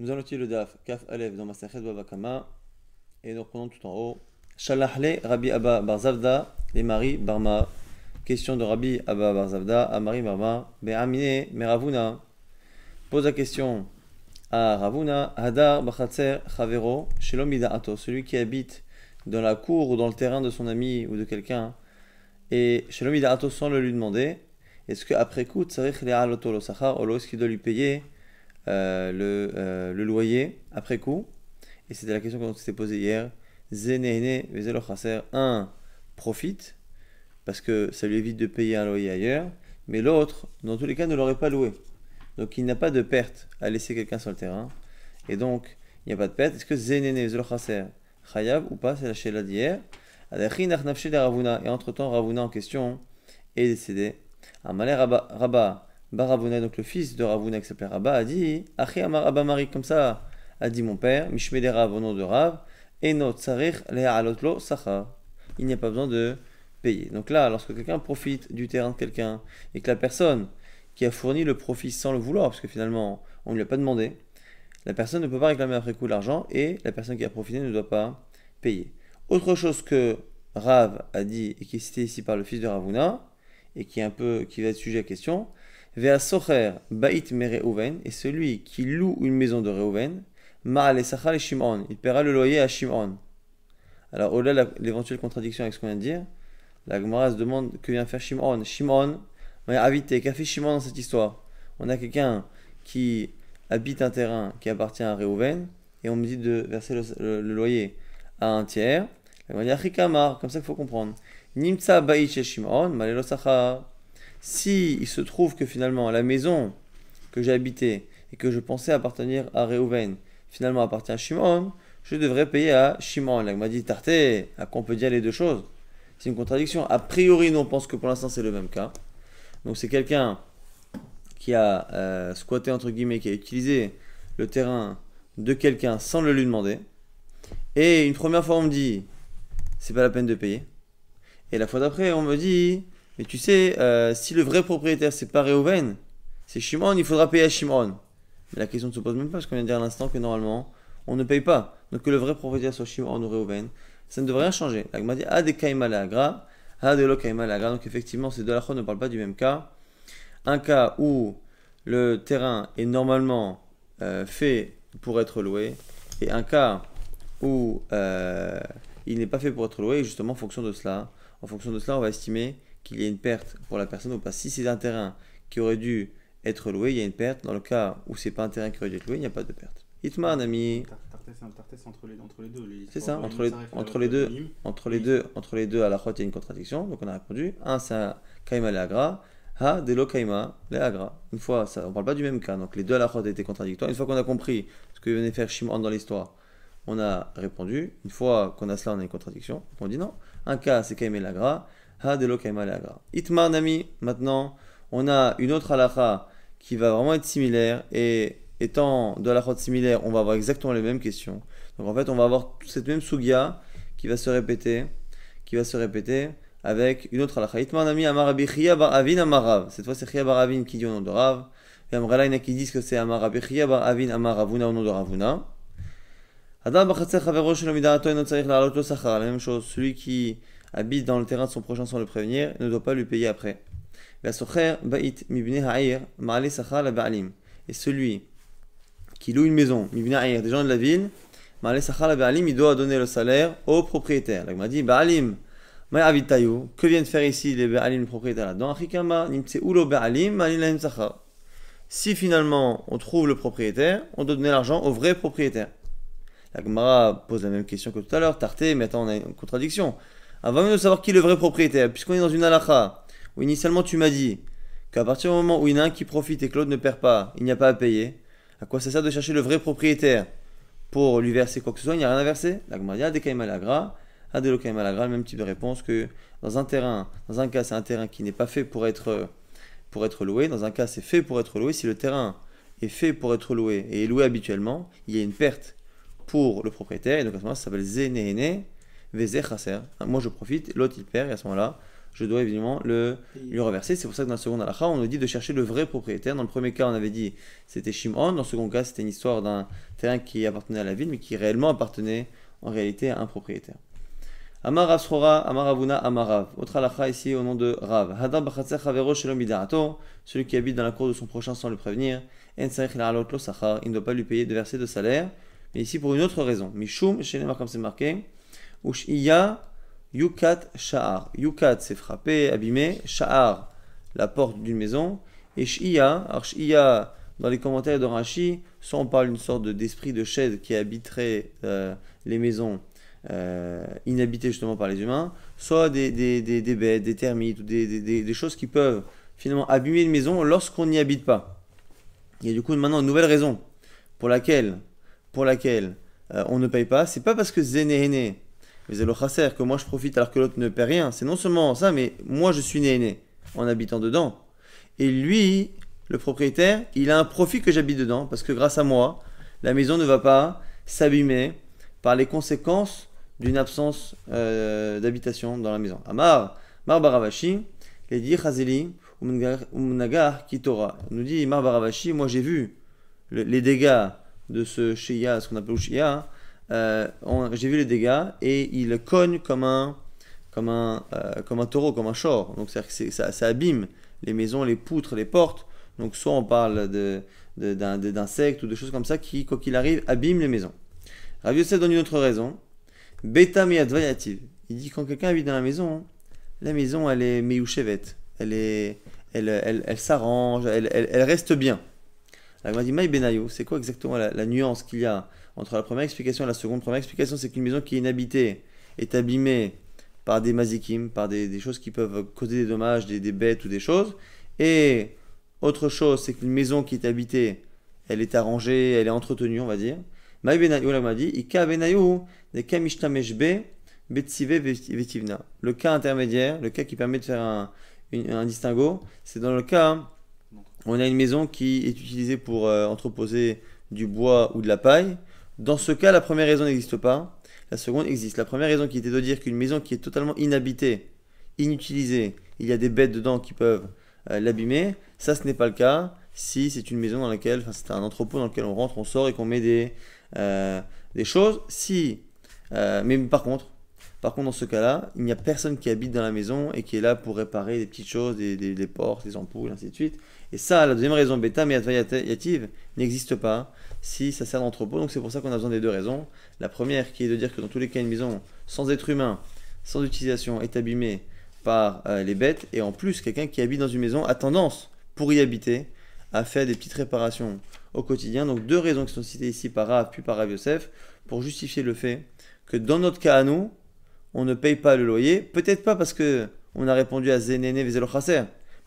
Nous allons utiliser le daf Kaf Alev dans Masachet Babakama et nous reprenons tout en haut. Shalahle Rabbi Abba Barzavda les Marie Barma. Question de Rabbi Abba Barzavda à Marie Barma. Be'amine Meravuna. Pose la question à Ravuna. Hadar Bachatzer Chavero Shelom Ato. Celui qui habite dans la cour ou dans le terrain de son ami ou de quelqu'un. Et Shelom Ato sans le lui demander. Est-ce qu'après coup, Tsarich Le'aloto lo Sachar est-ce qu'il doit lui payer le, euh, le, loyer après coup. Et c'était la question qu'on s'était posée hier. Zenehene Vezelo Chaser. Un profite parce que ça lui évite de payer un loyer ailleurs. Mais l'autre, dans tous les cas, ne l'aurait pas loué. Donc il n'a pas de perte à laisser quelqu'un sur le terrain. Et donc, il n'y a pas de perte. Est-ce que Zenehene Vezelo Chaser Chayav ou pas C'est la chéla d'hier. Et entre-temps, Ravuna en question est décédé. Amalé Rabba Baravuna, donc le fils de Ravuna qui s'appelait Rabba, a dit Achi Amar Abba comme ça a dit mon père, Mishmede Rav au nom de Rav, et not Tsarich Alotlo Sachar. Il n'y a pas besoin de payer. Donc là, lorsque quelqu'un profite du terrain de quelqu'un et que la personne qui a fourni le profit sans le vouloir, parce que finalement on ne lui a pas demandé, la personne ne peut pas réclamer après coup l'argent et la personne qui a profité ne doit pas payer. Autre chose que Rav a dit et qui est cité ici par le fils de Ravuna et qui un peu qui va être sujet à question, Vea socher bait mereuven, et celui qui loue une maison de Reuven, ma'ale sachal Shimon, il paiera le loyer à Shimon. Alors, au-delà de l'éventuelle contradiction avec ce qu'on vient de dire, la Gemara se demande que vient faire Shimon. Shimon, m'a invité, qu'a fait Shimon dans cette histoire? On a quelqu'un qui habite un terrain qui appartient à Reuven, et on me dit de verser le, loyer à un tiers. La Gemara dit, comme ça qu'il faut comprendre. Nimtsa bait Shimon, malelo sachar. Si il se trouve que finalement la maison que j'ai habitée et que je pensais appartenir à Reuven finalement appartient à Shimon, je devrais payer à Shimon. Là, il m'a dit Tarté, à quoi on peut dire les deux choses? C'est une contradiction. A priori, nous on pense que pour l'instant c'est le même cas. Donc c'est quelqu'un qui a euh, squatté entre guillemets, qui a utilisé le terrain de quelqu'un sans le lui demander. Et une première fois on me dit c'est pas la peine de payer. Et la fois d'après on me dit mais tu sais, euh, si le vrai propriétaire c'est pas Reuven, c'est Shimon, il faudra payer à Shimon. Mais la question ne se pose même pas, parce qu'on vient de dire à l'instant que normalement, on ne paye pas. Donc que le vrai propriétaire soit Shimon ou Reuven, ça ne devrait rien changer. La dit des kaima agra, ah, de lo agra. Donc effectivement, ces deux lachos ne parlent pas du même cas. Un cas où le terrain est normalement euh, fait pour être loué, et un cas où euh, il n'est pas fait pour être loué, et justement en fonction de cela, en fonction de cela, on va estimer qu'il y ait une perte pour la personne ou pas. Si c'est un terrain qui aurait dû être loué, il y a une perte. Dans le cas où c'est pas un terrain qui aurait dû être loué, il n'y a pas de perte. Itman, ami. entre les, entre les deux. C'est ça, entre les, entre les deux, entre les deux, entre les deux, à la fois il y a une contradiction. Donc on a répondu. Un, c'est un kaima agra. Ha, de lo kaima agra. Une fois, ça, on parle pas du même cas. Donc les deux à la fois étaient contradictoires. Une fois qu'on a compris ce que venait faire Shimon dans l'histoire, on a répondu. Une fois qu'on a cela, on a une contradiction. on dit non. Un cas, c'est kaima agra. Itmar Nami, maintenant, on a une autre halakha qui va vraiment être similaire et étant de halakha similaire, on va avoir exactement les mêmes questions. Donc en fait, on va avoir cette même sugya qui va se répéter, qui va se répéter avec une autre halakha. Itmar Nami Amarabi bar Avin Amarav. Cette fois, c'est Chia bar Avin qui dit au nom de Rav. Et Amralaina qui dit que c'est Amarabi Chia bar Avin Amaravuna au nom de Ravuna. Adam Bachatzer Chavero Shalomidarato et La même chose, celui qui habite dans le terrain de son prochain sans le prévenir, ne doit pas lui payer après. Et celui qui loue une maison, des gens de la ville, il doit donner le salaire au propriétaire. il m'a dit, Ba'alim, que viennent faire ici les Ba'alim, le propriétaire là-dedans? Si finalement on trouve le propriétaire, on doit donner l'argent au vrai propriétaire. La Gemara pose la même question que tout à l'heure, Tarté, mais attends, on a une contradiction. Avant même de savoir qui est le vrai propriétaire, puisqu'on est dans une halakha, où initialement tu m'as dit qu'à partir du moment où il y en a un qui profite et l'autre ne perd pas, il n'y a pas à payer, à quoi ça sert de chercher le vrai propriétaire pour lui verser quoi que ce soit? Il n'y a rien à verser La Gemara dit Malagra, le même type de réponse que dans un terrain, dans un cas c'est un terrain qui n'est pas fait pour être, loué, dans un cas c'est fait pour être loué. Si le terrain est fait pour être loué et est loué habituellement, il y a une perte pour le propriétaire, et donc à ce moment-là ça s'appelle Zénéné, Vézé Moi je profite, l'autre il perd, et à ce moment-là, je dois évidemment le lui reverser. C'est pour ça que dans la seconde halakha, on nous dit de chercher le vrai propriétaire. Dans le premier cas, on avait dit c'était Shimon. Dans le second cas, c'était une histoire d'un terrain qui appartenait à la ville, mais qui réellement appartenait en réalité à un propriétaire. Amar Rav Amar Avuna, Amar Rav. Autre halakha ici au nom de Rav. Hadam celui qui habite dans la cour de son prochain sans le prévenir. En il ne doit pas lui payer de verser de salaire. Mais ici pour une autre raison. Mishum, chez les comme c'est marqué. Ushiya yukat sha'ar. Yukat, c'est frappé, abîmé. Sha'ar, la porte d'une maison. Et shiya, alors shiya, dans les commentaires de Rashi, soit on parle d'une sorte d'esprit de chaise qui habiterait euh, les maisons euh, inhabité justement par les humains, soit des, des, des, bêtes, des termites, ou des, choses qui peuvent finalement abîmer une maison lorsqu'on n'y habite pas. Il y a du coup maintenant une nouvelle raison pour laquelle, pour laquelle euh, on ne paye pas. C'est pas parce que Zénéhéné, mais c'est le chasser, que moi je profite alors que l'autre ne paie rien. C'est non seulement ça, mais moi je suis néhéné en habitant dedans. Et lui, le propriétaire, il a un profit que j'habite dedans parce que grâce à moi, la maison ne va pas s'abîmer par les conséquences d'une absence euh, d'habitation dans la maison. Amar, Mar Baravashi, il dit Chazeli, Umnagar Kitora. Nous dit Mar Baravashi, moi j'ai vu les dégâts de ce Shia, ce qu'on appelle Shia, euh, j'ai vu les dégâts et il cogne comme un, comme un, euh, comme un taureau, comme un chor. Donc c'est, ça, ça abîme les maisons, les poutres, les portes. Donc soit on parle de, d'insectes ou de choses comme ça qui, quoi qu'il arrive, abîment les maisons. Rav donne une autre raison. Beta Il dit quand quelqu'un habite dans la maison, la maison elle est meyouchevet, elle est, elle, elle, elle s'arrange, elle, elle, reste bien. Il m'a dit c'est quoi exactement la, nuance qu'il y a entre la première explication et la seconde Première explication, c'est qu'une maison qui est inhabitée est abîmée par des mazikim, par des, choses qui peuvent causer des dommages, des, bêtes ou des choses. Et autre chose, c'est qu'une maison qui est habitée, elle est arrangée, elle est entretenue, on va dire. Maï Benayo, là, m'a dit, Ika Benayo, le cas intermédiaire, le cas qui permet de faire un, un distinguo, c'est dans le cas on a une maison qui est utilisée pour euh, entreposer du bois ou de la paille. Dans ce cas, la première raison n'existe pas. La seconde existe. La première raison qui était de dire qu'une maison qui est totalement inhabitée, inutilisée, il y a des bêtes dedans qui peuvent euh, l'abîmer. Ça, ce n'est pas le cas si c'est une maison dans laquelle, enfin, c'est un entrepôt dans lequel on rentre, on sort et qu'on met des, euh, des choses. Si mais par contre, par contre, dans ce cas-là, il n'y a personne qui habite dans la maison et qui est là pour réparer des petites choses, des, des, portes, des ampoules, ainsi de suite. Et ça, la deuxième raison, bêta mais yative, n'existe pas si ça sert d'entrepôt. Donc c'est pour ça qu'on a besoin des deux raisons. La première qui est de dire que dans tous les cas, une maison sans être humain, sans utilisation, est abîmée par euh, les bêtes. Et en plus, quelqu'un qui habite dans une maison a tendance, pour y habiter, à faire des petites réparations au quotidien. Donc deux raisons qui sont citées ici par Rav puis par Rav Yosef pour justifier le fait que dans notre cas à nous, on ne paye pas le loyer. Peut-être pas parce que on a répondu à Zenene Vezelo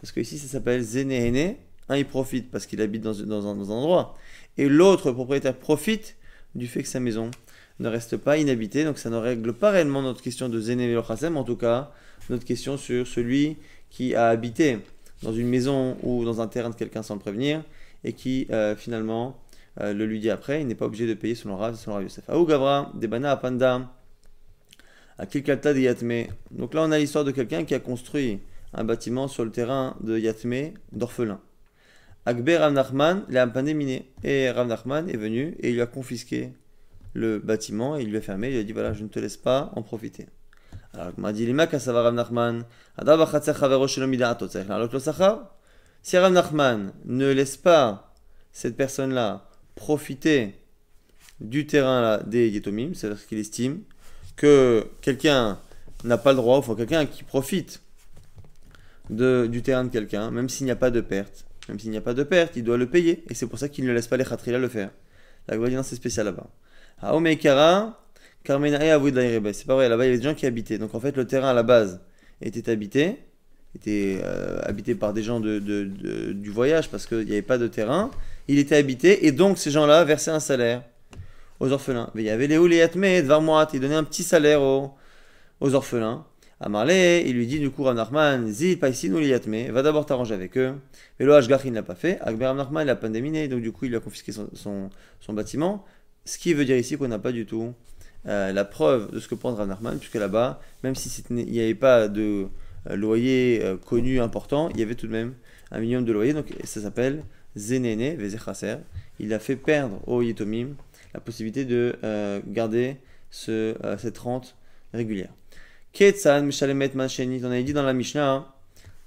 Parce que ici, ça s'appelle Zenene. Un, il profite parce qu'il habite dans, un, endroit. Et l'autre propriétaire profite du fait que sa maison ne reste pas inhabitée. Donc ça ne règle pas réellement notre question de Vezelo mais en tout cas, notre question sur celui qui a habité dans une maison ou dans un terrain de quelqu'un sans le prévenir et qui euh, finalement euh, le lui dit après, il n'est pas obligé de payer selon Rav, selon Rav Yosef. Aou Gavra, Debana Apanda, à Kilkalta de Yatme. Donc là, on a l'histoire de quelqu'un qui a construit un bâtiment sur le terrain de Yatme, d'orphelin. Akber Rav Nachman l'a miné. Et Rav Nachman est venu et il lui a confisqué le bâtiment et il lui a fermé. Il lui a dit voilà, je ne te laisse pas en profiter. Alors, m'a dit Si Rav Nachman ne laisse pas cette personne-là profiter du terrain des Yetomim, c'est-à-dire qu'il estime que quelqu'un n'a pas le droit, enfin quelqu'un qui profite de, du terrain de quelqu'un, même s'il n'y a pas de perte, même s'il n'y a pas de perte, il doit le payer, et c'est pour ça qu'il ne laisse pas les khatrila le faire. La Gwadina c'est spécial là-bas. Aomeikara, c'est pas vrai, là-bas il y avait des gens qui habitaient, donc en fait le terrain à la base était habité, était euh, habité par des gens de, du voyage parce qu'il n'y avait pas de terrain, il était habité, et donc ces gens-là versaient un salaire aux orphelins. Il y avait les il donnait un petit salaire aux orphelins. À Marley, il lui dit du coup Rav Nachman, Zi Paisinu va d'abord t'arranger avec eux. Mais le il ne l'a pas fait. Akber Rav Nachman, il a pandéminé, donc du coup, il a confisqué son, bâtiment. Ce qui veut dire ici qu'on n'a pas du tout euh, la preuve de ce que pense Rav Nachman, puisque là-bas, même si il n'y avait pas de euh, loyer euh, connu, important, il y avait tout de même un minimum de loyer, donc ça s'appelle Zenene Vezechaser. Il a fait perdre au Yitomim la possibilité de garder ce, cette rente régulière. On avait dit dans la Mishnah, hein,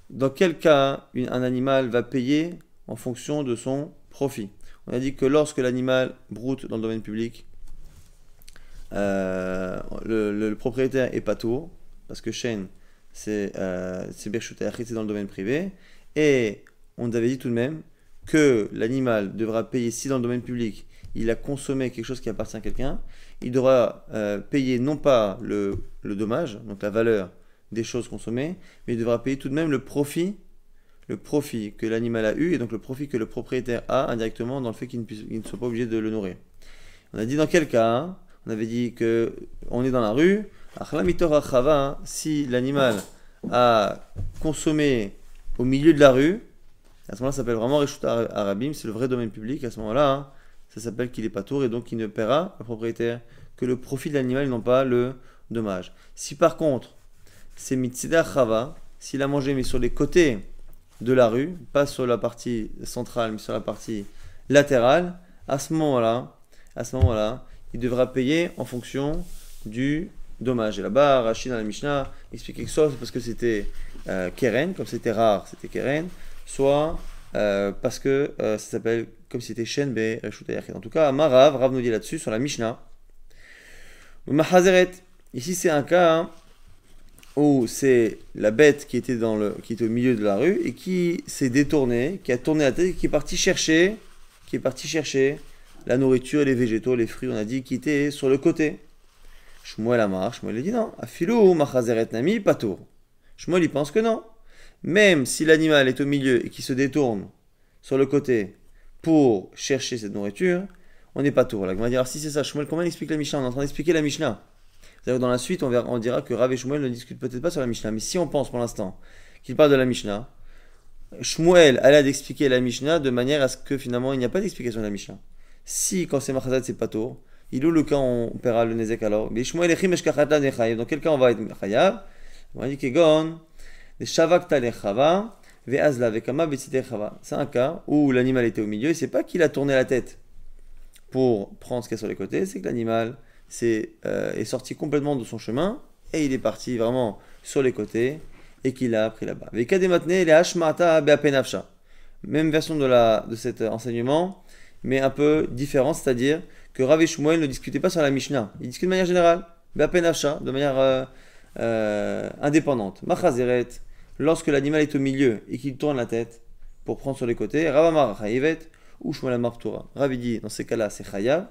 dans quel cas un animal va payer en fonction de son profit? On a dit que lorsque l'animal broute dans le domaine public, euh, le, propriétaire est pas tour, parce que Shen, c'est euh, c'est dans le domaine privé, et on avait dit tout de même que l'animal devra payer, si dans le domaine public, il a consommé quelque chose qui appartient à quelqu'un, il devra euh, payer non pas le, dommage, donc la valeur des choses consommées, mais il devra payer tout de même le profit, le profit que l'animal a eu, et donc le profit que le propriétaire a indirectement dans le fait qu'il ne, puisse- soit pas obligé de le nourrir. On a dit dans quel cas hein On avait dit que on est dans la rue, hein, si l'animal a consommé au milieu de la rue, à ce moment-là, ça s'appelle vraiment Reshut Ara- Arabim, c'est le vrai domaine public. À ce moment-là, hein, ça s'appelle qu'il est pas tour et donc il ne paiera, le propriétaire, que le profit de l'animal non pas le dommage. Si par contre, c'est Mitzida Chava, s'il a mangé mais sur les côtés de la rue, pas sur la partie centrale mais sur la partie latérale, à ce moment-là, à ce moment-là, il devra payer en fonction du dommage. Et là-bas, Rachid dans la Mishnah expliquait que soit parce que c'était euh, Keren, comme c'était rare, c'était Keren, soit euh, parce que euh, ça s'appelle comme si c'était Shen Be. En tout cas, Marav, Rav nous dit là-dessus sur la Mishnah. Mahazeret. Ici, c'est un cas hein, où c'est la bête qui était, dans le, qui était au milieu de la rue et qui s'est détournée, qui a tourné la tête qui est parti chercher, qui est parti chercher la nourriture, les végétaux, les fruits, on a dit, qui étaient sur le côté. Shmuel Amar, Shmuel a dit non. Afilou, Mahazeret Nami, Patour. Shmuel, il pense que non. Même si l'animal est au milieu et qui se détourne sur le côté pour chercher cette nourriture, on n'est pas tour. La Gemara dit, alors si c'est ça, Shmuel, comment il explique la Mishnah? On est en train d'expliquer la Mishnah. Dans la suite, on, verra- on dira que Rav et Shmuel ne discutent peut-être pas sur la Mishnah. Mais si on pense pour l'instant qu'il parle de la Mishnah, Shmuel a l'air d'expliquer la Mishnah de manière à ce que finalement il n'y a pas d'explication de la Mishnah. Si quand c'est Machazat, c'est pas tour, il ou le cas on paiera le Nezek alors. Mais Shmuel echim eshkachatla nechayev. Dans quel cas on va être chayav On dit kegon, des shavak chava, C'est un cas où l'animal était au milieu et c'est pas qu'il a tourné la tête pour prendre ce qu'il y a sur les côtés, c'est que l'animal c'est, euh, est sorti complètement de son chemin et il est parti vraiment sur les côtés et qu'il a pris là-bas. Même version de, la, de cet enseignement, mais un peu différent, c'est-à-dire que Rav ne discutaient pas sur la Mishnah. Ils discutent de manière générale, de manière euh, euh, indépendante. Machazeret, lorsque l'animal est au milieu et qu'il tourne la tête pour prendre sur les côtés, Ravamar chayivet ou Shmuel amar ptura. Rav il dit, dans ces cas-là, c'est chayav.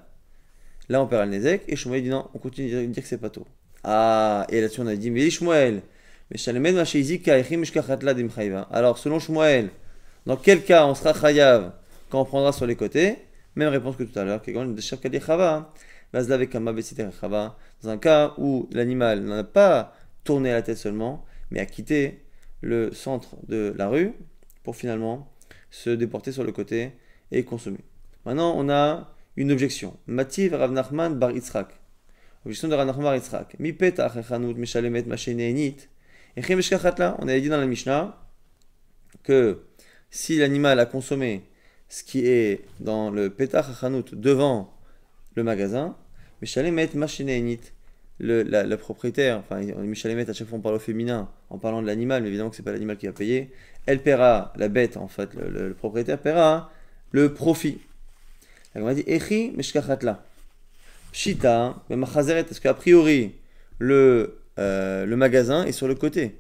Là, on perd le nezek. Et Shmuel dit non, on continue de dire que c'est pas tôt. Ah, et là-dessus, on a dit, mais Shmuel. Alors, selon Shmuel, dans quel cas on sera chayav quand on prendra sur les côtés? Même réponse que tout à l'heure. Dans un cas où l'animal n'a pas tourné la tête seulement, mais a quitté le centre de la rue pour finalement se déporter sur le côté et consommer. Maintenant, on a une objection. Mativ Rav Nachman bar Yitzhak. Objection de Rav Nachman bar Yitzhak. Mi peta achechanut meshalemet masheneinit. Echem eshkachatla. On avait dit dans la Mishnah que si l'animal a consommé ce qui est dans le petach achanout devant le magasin, meshalemet masheneinit. Le, la, propriétaire, enfin, Michalemet, à chaque fois on parle au féminin en parlant de l'animal, mais évidemment que c'est pas l'animal qui va payer. Elle paiera, la bête en fait, le, le- le propriétaire paiera le profit. La Gemara dit Echi meshkachatla. Pshita, même chazeret, parce qu'a priori, le, euh, le magasin est sur le côté.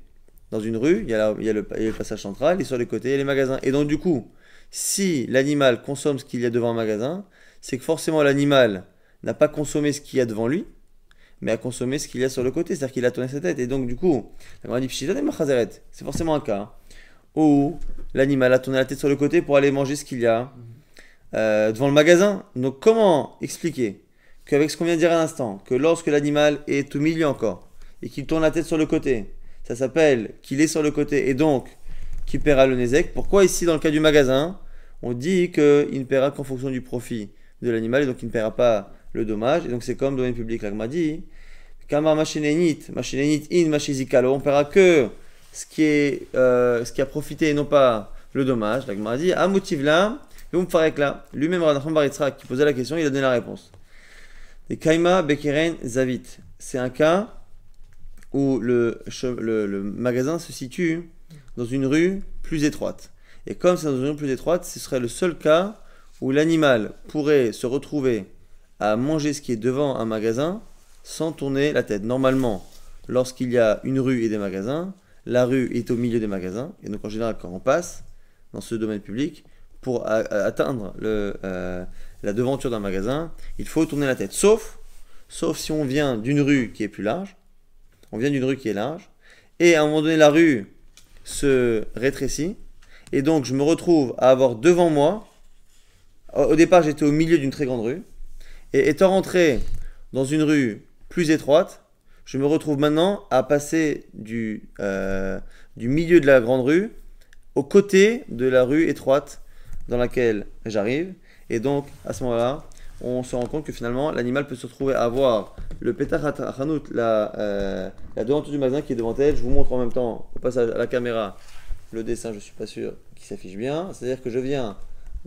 Dans une rue, il y, a il y a le, le passage central, et sur les côtés, il y a les magasins. Et donc, du coup, si l'animal consomme ce qu'il y a devant un magasin, c'est que forcément l'animal n'a pas consommé ce qu'il y a devant lui, mais a consommé ce qu'il y a sur le côté, c'est-à-dire qu'il a tourné sa tête. Et donc, du coup, la dit. C'est forcément un cas où l'animal a tourné la tête sur le côté pour aller manger ce qu'il y a euh, devant le magasin. Donc comment expliquer qu'avec ce qu'on vient de dire à l'instant, que lorsque l'animal est au milieu encore et qu'il tourne la tête sur le côté, ça s'appelle qu'il est sur le côté et donc qu'il paiera le nezek. Pourquoi ici dans le cas du magasin, on dit qu'il ne paiera qu'en fonction du profit de l'animal et donc il ne paiera pas le dommage et donc c'est comme domaine public là m'a dit Kamar machinenit, machinenit in machizikalo, on paiera que ce qui, est, euh, ce qui a profité et non pas le dommage. La Gemara dit motive là, là. Lui-même, Radachon Baritzra, qui posait la question, il a donné la réponse. Et Kaima Bekeren Zavit. C'est un cas où le, le, le, magasin se situe dans une rue plus étroite. Et comme c'est dans une rue plus étroite, ce serait le seul cas où l'animal pourrait se retrouver à manger ce qui est devant un magasin sans tourner la tête. Normalement, lorsqu'il y a une rue et des magasins, la rue est au milieu des magasins. Et donc en général, quand on passe dans ce domaine public, pour atteindre euh, la devanture d'un magasin, il faut tourner la tête. Sauf, sauf si on vient d'une rue qui est plus large. On vient d'une rue qui est large. Et à un moment donné, la rue se rétrécit. Et donc, je me retrouve à avoir devant moi. Au départ, j'étais au milieu d'une très grande rue. Et étant rentré dans une rue plus étroite, je me retrouve maintenant à passer du, euh, du milieu de la grande rue au côté de la rue étroite dans laquelle j'arrive. Et donc, à ce moment-là, on se rend compte que finalement, l'animal peut se retrouver à avoir le pétach la, euh, la devanture du magasin qui est devant elle. Je vous montre en même temps, au passage à la caméra, le dessin, je ne suis pas sûr qu'il s'affiche bien. C'est-à-dire que je viens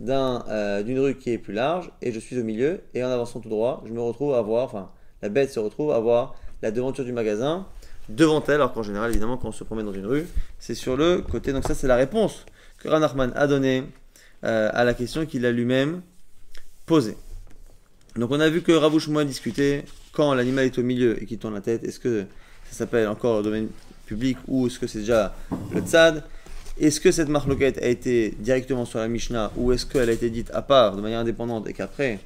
euh, d'une rue qui est plus large et je suis au milieu. Et en avançant tout droit, je me retrouve à voir, enfin, la bête se retrouve à voir la devanture du magasin devant elle, alors qu'en général, évidemment, quand on se promène dans une rue, c'est sur le côté. Donc ça, c'est la réponse que Ranachman a donnée euh, à la question qu'il a lui-même posée. Donc on a vu que Ravouchmo a discuté quand l'animal est au milieu et qu'il tourne la tête, est-ce que ça s'appelle encore le domaine public ou est-ce que c'est déjà le tzad Est-ce que cette marloquette a été directement sur la Mishnah ou est-ce qu'elle a été dite à part, de manière indépendante et qu'après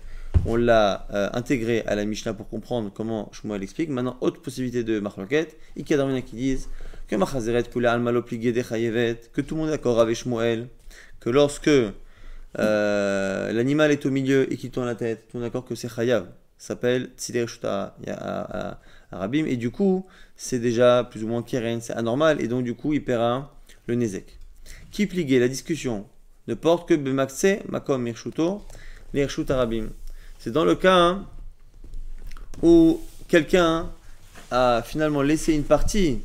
on l'a euh, intégré à la Mishnah pour comprendre comment Shmuel explique. Maintenant, autre possibilité de marloquette, il y a qui disent que Machazeret que tout le monde est d'accord avec Shmuel, que lorsque euh, l'animal est au milieu et qu'il tourne la tête, tout le monde est d'accord que c'est Chayav, s'appelle Shuta Arabim, et du coup, c'est déjà plus ou moins Keren, c'est anormal, et donc du coup, il paiera le Nezek. Qui pliguait la discussion ne porte que Bemaxe, Makom Mirshuto, Mirshut Arabim. C'est dans le cas hein, où quelqu'un a finalement laissé une partie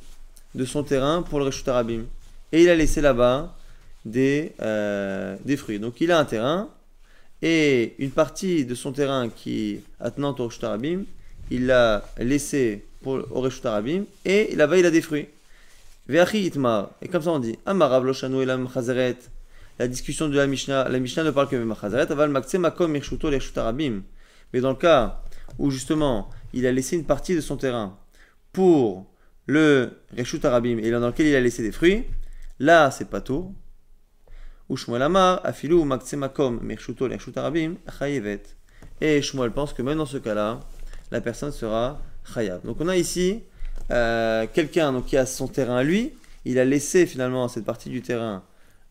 de son terrain pour le Reshut Arabim. Et il a laissé là-bas des, euh, des fruits. Donc il a un terrain et une partie de son terrain qui est attenante au Reshut Arabim, il l'a laissé pour, au Reshut Arabim et là-bas il a des fruits. Et comme ça on dit chazeret la discussion de la Mishnah, la Mishnah ne parle que de Machazaret, aval makom mirshuto arabim. Mais dans le cas où justement il a laissé une partie de son terrain pour le reshut arabim et dans lequel il a laissé des fruits, là c'est pas tout. Ou Shmuel Amar, afilu makom mirshuto arabim, chayevet. Et Shmuel pense que même dans ce cas-là, la personne sera chayav. Donc on a ici euh, quelqu'un qui a son terrain lui, il a laissé finalement cette partie du terrain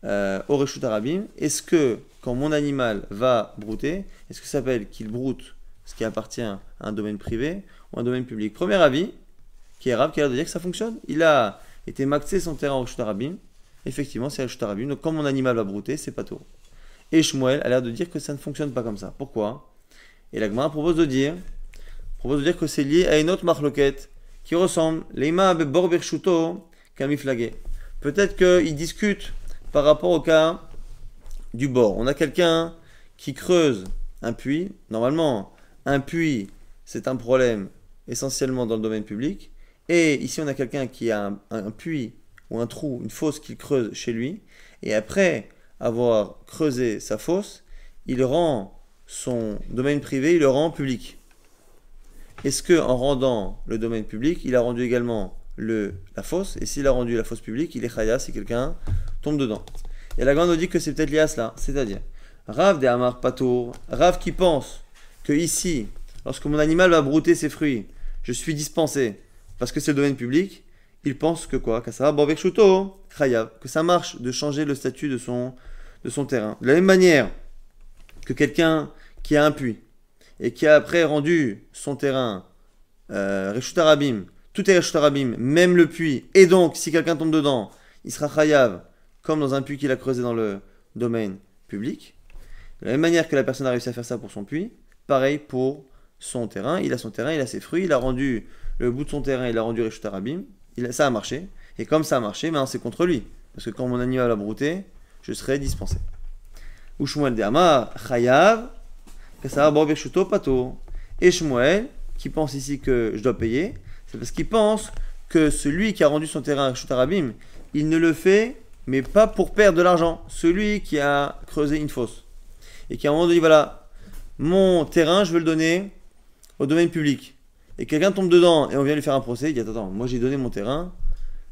euh, au Reshut Arabim, est-ce que quand mon animal va brouter, est-ce que ça s'appelle qu'il broute ce qui appartient à un domaine privé ou un domaine public? Premier avis, qui est arabe, qui a l'air de dire que ça fonctionne. Il a été maxé son terrain au Reshut Arabim. Effectivement, c'est Reshut Arabim. Donc quand mon animal va brouter, c'est pas tout. Et Shmuel a l'air de dire que ça ne fonctionne pas comme ça. Pourquoi? Et l'Agma propose de dire propose de dire que c'est lié à une autre marloquette qui ressemble. Leima bebor bershuto kamiflagé. Peut-être qu'ils discutent par rapport au cas du bord. On a quelqu'un qui creuse un puits. Normalement, un puits, c'est un problème essentiellement dans le domaine public. Et ici, on a quelqu'un qui a un, puits ou un trou, une fosse qu'il creuse chez lui. Et après avoir creusé sa fosse, il rend son domaine privé, il le rend public. Est-ce que en rendant le domaine public, il a rendu également le, la fosse? Et s'il a rendu la fosse publique, il est chaya si quelqu'un tombe dedans. Et la grande nous dit que c'est peut-être lié à cela. C'est-à-dire, Rav de Amar Patour, Rav qui pense que ici, lorsque mon animal va brouter ses fruits, je suis dispensé parce que c'est le domaine public, il pense que quoi? Que ça marche de changer le statut de son, de son terrain. De la même manière que quelqu'un qui a un puits et qui a après rendu son terrain euh, tout est Reshut Arabim, même le puits, et donc si quelqu'un tombe dedans, il sera Chayav comme dans un puits qu'il a creusé dans le domaine public. De la même manière que la personne a réussi à faire ça pour son puits, pareil pour son terrain. Il a son terrain, il a ses fruits, il a rendu le bout de son terrain, il a rendu Reshut Arabim, ça a marché. Et comme ça a marché, maintenant c'est contre lui. Parce que quand mon animal a brouté, je serai dispensé. Ou Shmuel de Amar, Chayav. Et Shmuel, qui pense ici que je dois payer, c'est parce qu'il pense que celui qui a rendu son terrain à Shutarabim, il ne le fait, mais pas pour perdre de l'argent. Celui qui a creusé une fosse. Et qui a un moment donné, voilà, mon terrain, je veux le donner au domaine public. Et quelqu'un tombe dedans et on vient lui faire un procès, il dit attends, moi j'ai donné mon terrain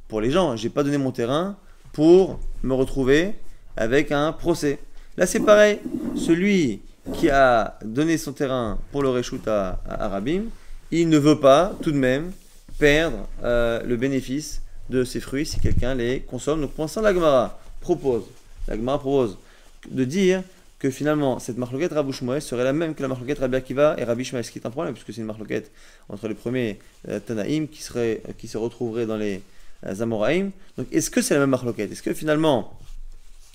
pour les gens, j'ai pas donné mon terrain pour me retrouver avec un procès. Là c'est pareil, celui qui a donné son terrain pour le reshoot à, Arabim, il ne veut pas tout de même perdre euh, le bénéfice de ses fruits si quelqu'un les consomme. Donc pour l'instant, la Gemara propose, la Gemara propose de dire que finalement cette marloquette Shmuel serait la même que la marloquette Rabbi Akiva et Rabbi Shmuel, ce qui est un problème puisque c'est une marloquette entre les premiers euh, Tanaïm qui, serait, qui se retrouveraient dans les euh, Amoraïm. Donc est-ce que c'est la même marloquette? Est-ce que finalement,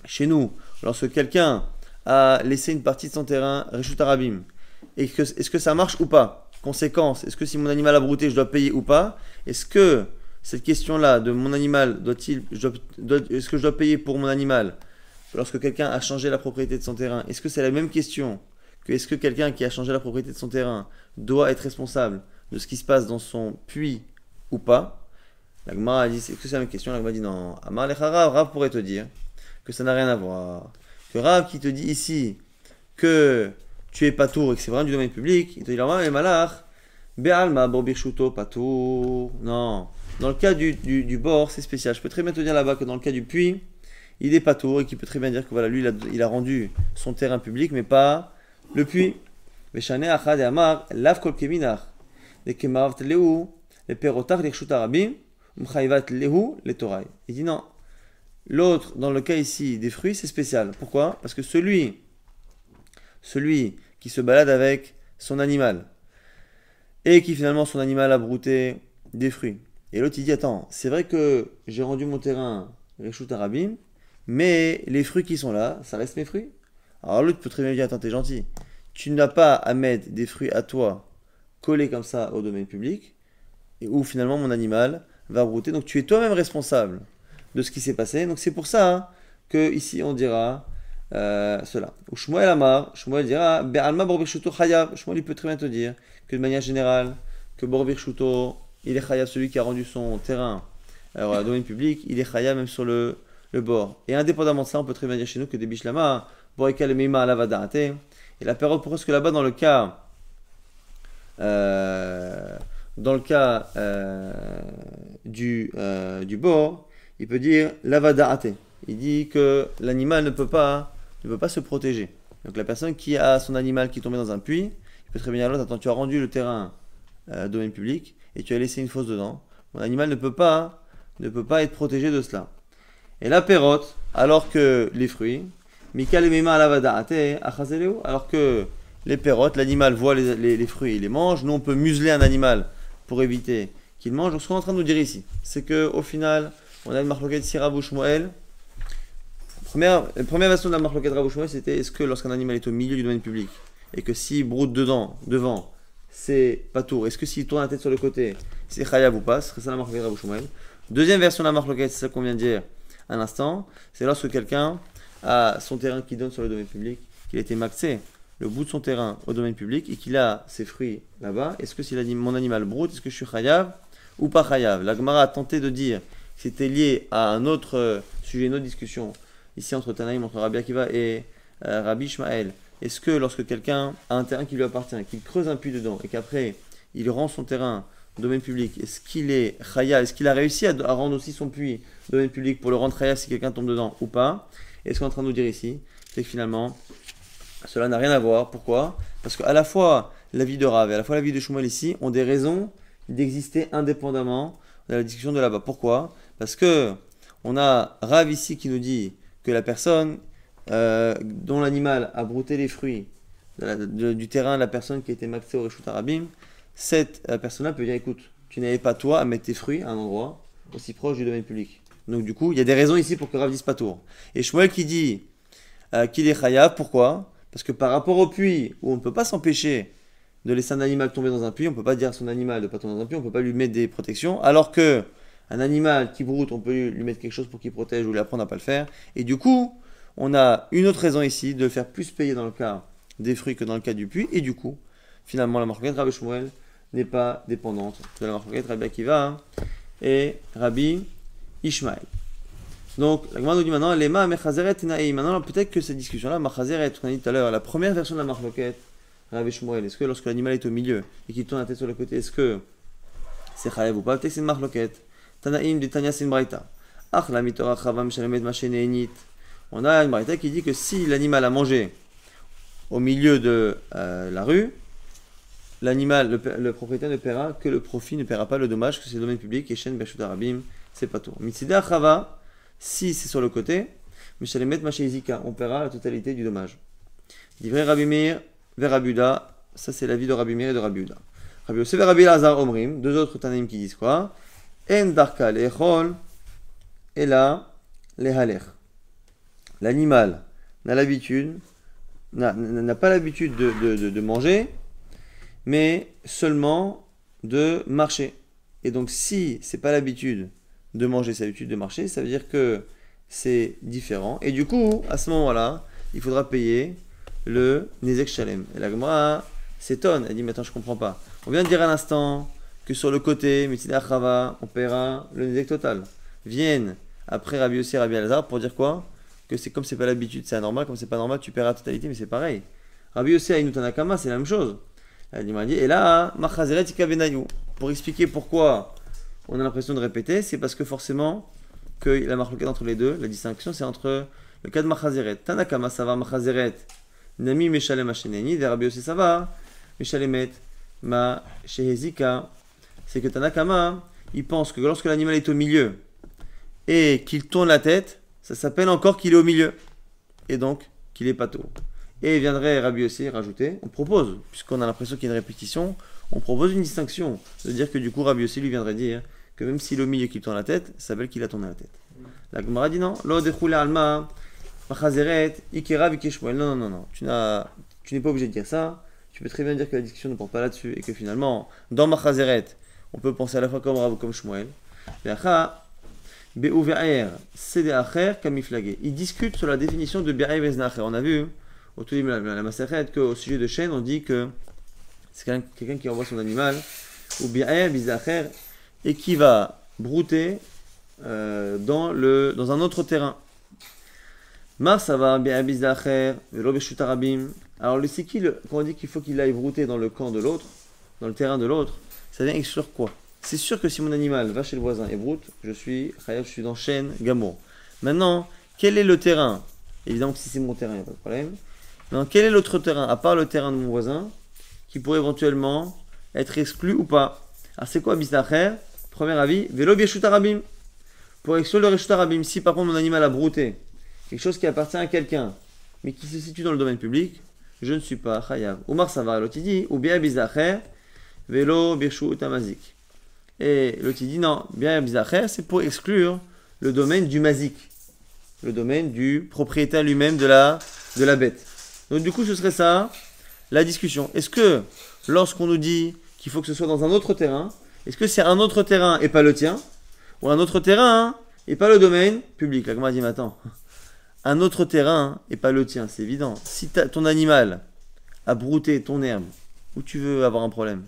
chez nous, lorsque quelqu'un a laissé une partie de son terrain Rishut Arabim, est-ce que ça marche ou pas? Conséquence, est-ce que si mon animal a brouté, je dois payer ou pas? Est-ce que cette question-là de mon animal, doit-il, est-ce que je dois payer pour mon animal lorsque quelqu'un a changé la propriété de son terrain, est-ce que c'est la même question que est-ce que quelqu'un qui a changé la propriété de son terrain doit être responsable de ce qui se passe dans son puits ou pas? L'agma a dit, est-ce que c'est la même question. L'agma dit non. Amar Rav pourrait te dire que ça n'a rien à voir. Rav qui te dit ici que tu es patour et que c'est vraiment du domaine public, il te dit là, mais malach, be'alma pas patour. Non. Dans le cas du, du bord, c'est spécial. Je peux très bien te dire là-bas que dans le cas du puits, il est pas tour et qui peut très bien dire que voilà, lui, il a, rendu son terrain public, mais pas le puits. Il dit non. L'autre, dans le cas ici des fruits, c'est spécial. Pourquoi? Parce que celui, celui qui se balade avec son animal et qui finalement son animal a brouté des fruits. Et l'autre il dit attends, c'est vrai que j'ai rendu mon terrain Reshut Arabim, mais les fruits qui sont là, ça reste mes fruits? Alors l'autre peut très bien dire, attends, t'es gentil. Tu n'as pas à mettre des fruits à toi collés comme ça au domaine public, et où finalement mon animal va brouter. Donc tu es toi-même responsable de ce qui s'est passé. Donc c'est pour ça hein, que ici on dira euh, cela. Ou Shmuel Amar, Shmuel dira, Be'alma Borbirshuto Chayav. Shmuel il peut très bien te dire que de manière générale, que Borbirshuto, il est Chayav, celui qui a rendu son terrain alors, domaine public, il est Chayav même sur le le bord. Et indépendamment de ça, on peut très bien dire chez nous que des bishlama, borika le mima Et la période, est-ce que là-bas, dans le cas, euh, dans le cas euh, du, euh, du bord, il peut dire lavadaate. Il dit que l'animal ne peut pas, ne peut pas se protéger. Donc la personne qui a son animal qui est tombé dans un puits, il peut très bien dire l'autre, attends, tu as rendu le terrain domaine public et tu as laissé une fosse dedans. Mon animal ne peut pas, ne peut pas être protégé de cela. Et la pérote, alors que les fruits, alors que les pérotes, l'animal voit les, fruits et les mange, nous on peut museler un animal pour éviter qu'il mange. Donc ce qu'on est en train de nous dire ici, c'est que au final, on a une marloquette Sirabouch Moël. Première, la première version de la marloquette Rabouch Moël, c'était est-ce que lorsqu'un animal est au milieu du domaine public et que s'il broute dedans, devant, c'est pas tour. Est-ce que s'il tourne la tête sur le côté, c'est Chayav ou pas? C'est ça la marloquette Rabouch Moël. Deuxième version de la marloquette, c'est ça qu'on vient de dire un instant, c'est lorsque quelqu'un a son terrain qui donne sur le domaine public, qu'il a été maxé le bout de son terrain au domaine public et qu'il a ses fruits là-bas, est-ce que dit mon animal broute, est-ce que je suis chayav ou pas chayav La Gemara a tenté de dire c'était lié à un autre euh, sujet, une autre discussion, ici entre Tanaïm, entre Rabbi Akiva et euh, Rabbi Ishmael. Est-ce que lorsque quelqu'un a un terrain qui lui appartient, qu'il creuse un puits dedans et qu'après il rend son terrain domaine public, est-ce qu'il est chayav Est-ce qu'il a réussi à, rendre aussi son puits domaine public pour le rendre chayav si quelqu'un tombe dedans ou pas? Et ce qu'on est en train de nous dire ici, c'est que finalement, cela n'a rien à voir. Pourquoi? Parce qu'à la fois la vie de Rav et à la fois la vie de Shumal ici ont des raisons d'exister indépendamment de la discussion de là-bas. Pourquoi? Parce que on a Rav ici qui nous dit que la personne euh, dont l'animal a brouté les fruits du terrain, la personne qui a été maxée au Reshut Arabim, cette personne-là peut dire écoute, tu n'avais pas toi à mettre tes fruits à un endroit aussi proche du domaine public. Donc du coup, il y a des raisons ici pour que Rav dise pas tour. Et Shmuel qui dit euh, qu'il est chayav, pourquoi? Parce que par rapport au puits, où on ne peut pas s'empêcher de laisser un animal tomber dans un puits, on ne peut pas dire à son animal de pas tomber dans un puits, on ne peut pas lui mettre des protections, alors que un animal qui broute, on peut lui, mettre quelque chose pour qu'il protège ou lui apprendre à pas le faire. Et du coup, on a une autre raison ici de le faire plus payer dans le cas des fruits que dans le cas du puits. Et du coup, finalement, la marquette Rabbi Shmuel n'est pas dépendante de la marquette Rabbi Akiva et Rabbi Ishmael. Donc, la Gemara nous dit maintenant, les ma mechazeret naï. Maintenant, peut-être que cette discussion-là, machazeret, qu'on a dit tout à l'heure, la première version de la marloquette, Rabbi Shmuel, est-ce que lorsque l'animal est au milieu et qu'il tourne la tête sur le côté, est-ce que c'est chayev ou pas? Peut-être que c'est une marloquette. Ach la shalemet. On a une braïta qui dit que si l'animal a mangé au milieu de euh, la rue, l'animal, le, propriétaire ne paiera que le profit, ne paiera pas le dommage, que c'est le domaine public, et Shen Beshut Arabim, c'est pas tout. Mitzideh Chava, si c'est sur le côté, Mishalemet Macheizika, on paiera la totalité du dommage. Divrei Rabbi Meir, vers Rabuda, ça c'est l'avis de Rabbi Meir et de Rabuda. Rabbi Yosef et Rabbi Lazar Omrim, deux autres Tanaïm qui disent quoi? En Darka et là. L'animal n'a l'habitude, n'a- pas l'habitude de, de- de- de manger, mais seulement de marcher. Et donc, si c'est pas l'habitude de manger, c'est l'habitude de marcher, ça veut dire que c'est différent. Et du coup, à ce moment-là, il faudra payer le Nezek Shalem. Et la Gemara s'étonne, elle dit, mais attends, je comprends pas. On vient de dire à l'instant que sur le côté, on paiera le Nezek total. Viennent après Rabbi Yossi et Rabbi Alazar pour dire quoi? Que c'est comme c'est pas l'habitude, c'est anormal, comme c'est pas normal, tu paieras la totalité, mais c'est pareil. Rabbi Yossi et Inutanakama, c'est la même chose. Et là. Pour expliquer pourquoi on a l'impression de répéter, c'est parce que forcément, que la marque entre les deux, la distinction, c'est entre le cas de Machazeret. Tanakama, ça va, Machazeret. Nami Meshalem Hasheneni, et Rabbi Yossi, ça va. Meshalemet, Ma Shehezika. C'est que Tanakama, il pense que lorsque l'animal est au milieu et qu'il tourne la tête, ça s'appelle encore qu'il est au milieu. Et donc, qu'il est tôt. Et viendrait Rabbi aussi rajouter, on propose, puisqu'on a l'impression qu'il y a une répétition, on propose une distinction. De dire que du coup, Rabbi aussi lui viendrait dire que même s'il est au milieu qu'il tourne la tête, ça s'appelle qu'il a tourné la tête. La Gemara dit non, alma, ikera. Non, non, non, non, tu tu n'es pas obligé de dire ça. Tu peux très bien dire que la discussion ne porte pas là-dessus et que finalement, dans machazeret, on peut penser à la fois comme Rav ou comme Shmuel. Ils discutent sur la définition de Be'er Veznacher. On a vu au tout début qu'au sujet de chêne, on dit que c'est quelqu'un qui envoie son animal, ou Be'er Bizacher, et qui va brouter euh, dans, le, dans un autre terrain. Alors, le le- quand on dit qu'il faut qu'il aille brouter dans le camp de l'autre, dans le terrain de l'autre, ça vient exclure quoi? C'est sûr que si mon animal va chez le voisin et broute, je suis je suis dans chêne, gamour. Maintenant, quel est le terrain? Évidemment que si c'est mon terrain, il n'y a pas de problème. Maintenant, quel est l'autre terrain, à part le terrain de mon voisin, qui pourrait éventuellement être exclu ou pas? Alors, c'est quoi Bistacher Premier avis, vélo bieshutarabim. Pour exclure le reshutarabim, si par contre mon animal a brouté, quelque chose qui appartient à quelqu'un, mais qui se situe dans le domaine public, je ne suis pas Chayav. Omar Savar, l'autre dit, ou bien Bistacher, vélo bieshut amazik. Et l'autre il dit non, bien bizacher, c'est pour exclure le domaine du mazik, le domaine du propriétaire lui-même de la, de la bête. Donc du coup, ce serait ça la discussion. Est-ce que lorsqu'on nous dit qu'il faut que ce soit dans un autre terrain, est-ce que c'est un autre terrain et pas le tien Ou un autre terrain et pas le domaine public? La Gemara dit un autre terrain et pas le tien, c'est évident. Si ton animal a brouté ton herbe, où tu veux avoir un problème